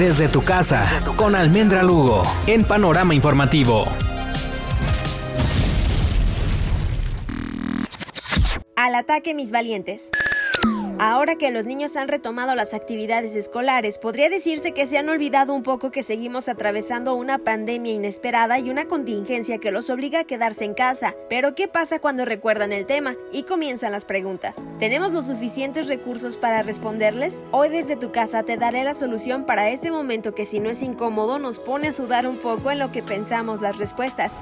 Desde tu casa, con Almendra Lugo, en Panorama Informativo. Al ataque, mis valientes. Ahora que los niños han retomado las actividades escolares, podría decirse que se han olvidado un poco que seguimos atravesando una pandemia inesperada y una contingencia que los obliga a quedarse en casa. Pero ¿qué pasa cuando recuerdan el tema? Y comienzan las preguntas. ¿Tenemos los suficientes recursos para responderles? Hoy desde tu casa te daré la solución para este momento que si no es incómodo nos pone a sudar un poco en lo que pensamos las respuestas.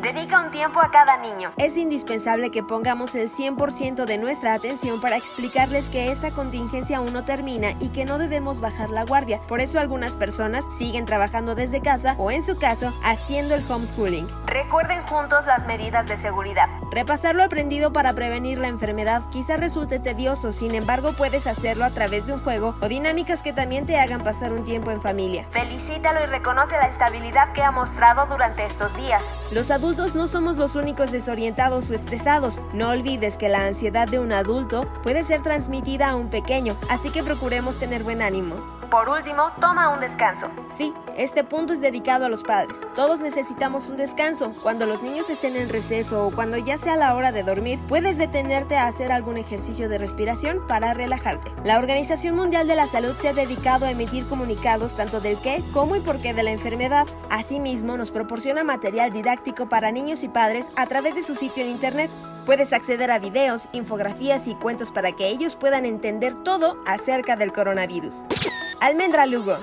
Dedica un tiempo a cada niño. Es indispensable que pongamos el 100% de nuestra atención para explicarles que esta contingencia aún no termina y que no debemos bajar la guardia. Por eso algunas personas siguen trabajando desde casa o en su caso haciendo el homeschooling. Recuerden juntos las medidas de seguridad. Repasar lo aprendido para prevenir la enfermedad quizá resulte tedioso, sin embargo puedes hacerlo a través de un juego o dinámicas que también te hagan pasar un tiempo en familia. Felicítalo y reconoce la estabilidad que ha mostrado durante estos días. Los adultos no somos los únicos desorientados o estresados. No olvides que la ansiedad de un adulto puede ser transmitida a un pequeño, así que procuremos tener buen ánimo. Por último, toma un descanso. Sí, este punto es dedicado a los padres. Todos necesitamos un descanso. Cuando los niños estén en receso o cuando ya sea la hora de dormir, puedes detenerte a hacer algún ejercicio de respiración para relajarte. La Organización Mundial de la Salud se ha dedicado a emitir comunicados tanto del qué, cómo y por qué de la enfermedad. Asimismo, nos proporciona material didáctico para niños y padres a través de su sitio en Internet. Puedes acceder a videos, infografías y cuentos para que ellos puedan entender todo acerca del coronavirus. Almendra Lugo.